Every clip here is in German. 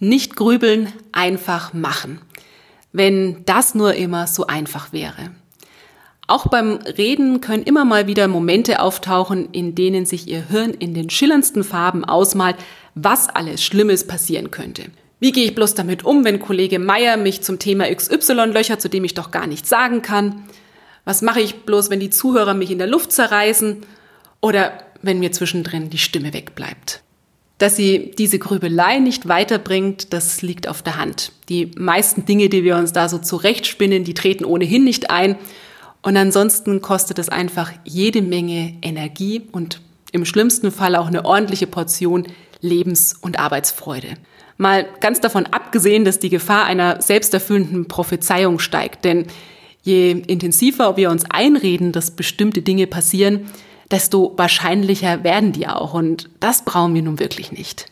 Nicht grübeln, einfach machen. Wenn das nur immer so einfach wäre. Auch beim Reden können immer mal wieder Momente auftauchen, in denen sich Ihr Hirn in den schillerndsten Farben ausmalt, was alles Schlimmes passieren könnte. Wie gehe ich bloß damit um, wenn Kollege Meier mich zum Thema XY löchert, zu dem ich doch gar nichts sagen kann? Was mache ich bloß, wenn die Zuhörer mich in der Luft zerreißen? Oder wenn mir zwischendrin die Stimme wegbleibt? Dass sie diese Grübelei nicht weiterbringt, das liegt auf der Hand. Die meisten Dinge, die wir uns da so zurechtspinnen, die treten ohnehin nicht ein. Und ansonsten kostet es einfach jede Menge Energie und im schlimmsten Fall auch eine ordentliche Portion Lebens- und Arbeitsfreude. Mal ganz davon abgesehen, dass die Gefahr einer selbsterfüllenden Prophezeiung steigt. Denn je intensiver wir uns einreden, dass bestimmte Dinge passieren, desto wahrscheinlicher werden die auch. Und das brauchen wir nun wirklich nicht.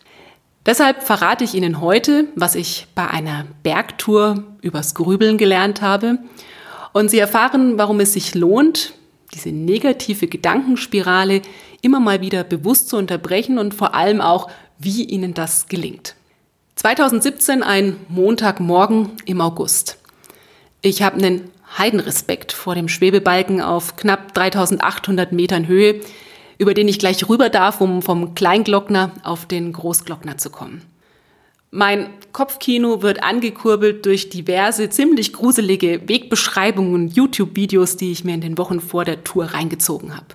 Deshalb verrate ich Ihnen heute, was ich bei einer Bergtour übers Grübeln gelernt habe. Und Sie erfahren, warum es sich lohnt, diese negative Gedankenspirale immer mal wieder bewusst zu unterbrechen und vor allem auch, wie Ihnen das gelingt. 2017 ein Montagmorgen im August. Ich habe einen Heidenrespekt vor dem Schwebebalken auf knapp 3800 Metern Höhe, über den ich gleich rüber darf, um vom Kleinglockner auf den Großglockner zu kommen. Mein Kopfkino wird angekurbelt durch diverse ziemlich gruselige Wegbeschreibungen und YouTube-Videos, die ich mir in den Wochen vor der Tour reingezogen habe.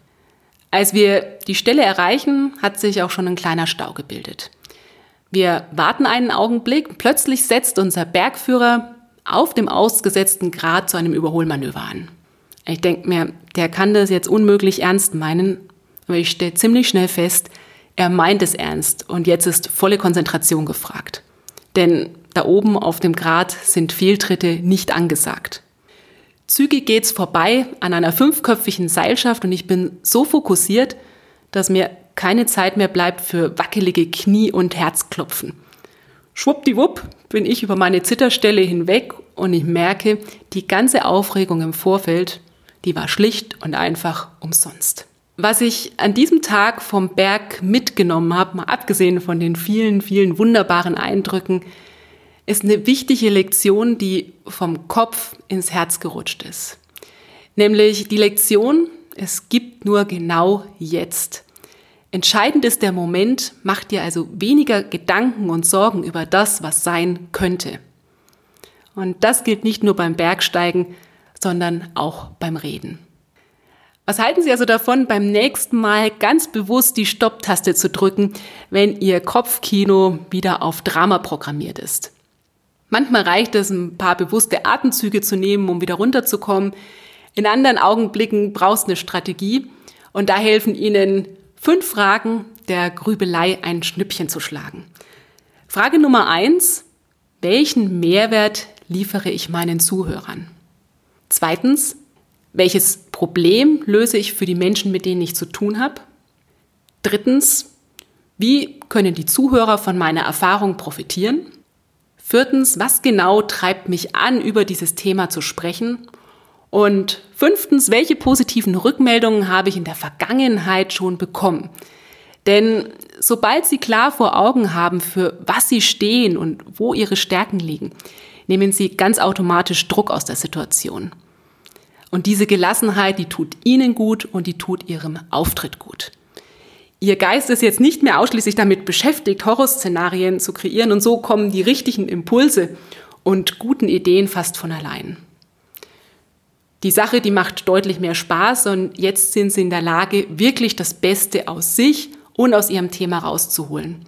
Als wir die Stelle erreichen, hat sich auch schon ein kleiner Stau gebildet. Wir warten einen Augenblick, plötzlich setzt unser Bergführer auf dem ausgesetzten Grad zu einem Überholmanöver an. Ich denke mir, der kann das jetzt unmöglich ernst meinen, aber ich stelle ziemlich schnell fest, er meint es ernst und jetzt ist volle Konzentration gefragt. Denn da oben auf dem Grat sind Fehltritte nicht angesagt. Zügig geht's vorbei an einer fünfköpfigen Seilschaft und ich bin so fokussiert, dass mir keine Zeit mehr bleibt für wackelige Knie und Herzklopfen. Schwuppdiwupp bin ich über meine Zitterstelle hinweg und ich merke, die ganze Aufregung im Vorfeld, die war schlicht und einfach umsonst. Was ich an diesem Tag vom Berg mitgenommen habe, mal abgesehen von den vielen, vielen wunderbaren Eindrücken, ist eine wichtige Lektion, die vom Kopf ins Herz gerutscht ist. Nämlich die Lektion, es gibt nur genau jetzt. Entscheidend ist der Moment, mach dir also weniger Gedanken und Sorgen über das, was sein könnte. Und das gilt nicht nur beim Bergsteigen, sondern auch beim Reden. Was halten Sie also davon, beim nächsten Mal ganz bewusst die Stopptaste zu drücken, wenn Ihr Kopfkino wieder auf Drama programmiert ist? Manchmal reicht es, ein paar bewusste Atemzüge zu nehmen, um wieder runterzukommen. In anderen Augenblicken brauchst du eine Strategie und da helfen Ihnen fünf Fragen der Grübelei ein Schnippchen zu schlagen. Frage Nummer eins. Welchen Mehrwert liefere ich meinen Zuhörern? Zweitens, welches Problem löse ich für die Menschen, mit denen ich zu tun habe? Drittens, wie können die Zuhörer von meiner Erfahrung profitieren? Viertens, was genau treibt mich an, über dieses Thema zu sprechen? Und fünftens, welche positiven Rückmeldungen habe ich in der Vergangenheit schon bekommen? Denn sobald Sie klar vor Augen haben, für was Sie stehen und wo Ihre Stärken liegen, nehmen Sie ganz automatisch Druck aus der Situation. Und diese Gelassenheit, die tut Ihnen gut und die tut Ihrem Auftritt gut. Ihr Geist ist jetzt nicht mehr ausschließlich damit beschäftigt, Horrorszenarien zu kreieren und so kommen die richtigen Impulse und guten Ideen fast von allein. Die Sache, die macht deutlich mehr Spaß und jetzt sind sie in der Lage, wirklich das Beste aus sich und aus ihrem Thema rauszuholen.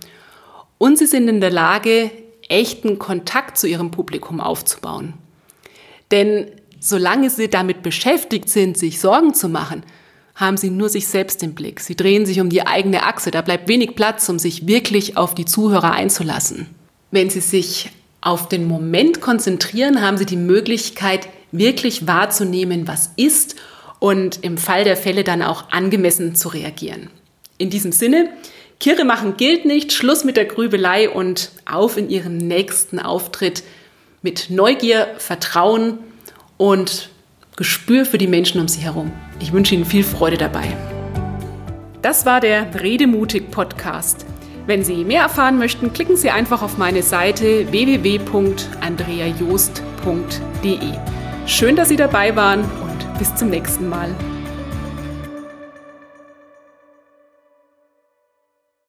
Und sie sind in der Lage, echten Kontakt zu ihrem Publikum aufzubauen. Denn solange sie damit beschäftigt sind, sich Sorgen zu machen, haben sie nur sich selbst im Blick. Sie drehen sich um die eigene Achse. Da bleibt wenig Platz, um sich wirklich auf die Zuhörer einzulassen. Wenn sie sich auf den Moment konzentrieren, haben Sie die Möglichkeit, wirklich wahrzunehmen, was ist und im Fall der Fälle dann auch angemessen zu reagieren. In diesem Sinne, Kirre machen gilt nicht, Schluss mit der Grübelei und auf in Ihren nächsten Auftritt mit Neugier, Vertrauen und Gespür für die Menschen um Sie herum. Ich wünsche Ihnen viel Freude dabei. Das war der Redemutig Podcast. Wenn Sie mehr erfahren möchten, klicken Sie einfach auf meine Seite www.andreajost.de. Schön, dass Sie dabei waren und bis zum nächsten Mal.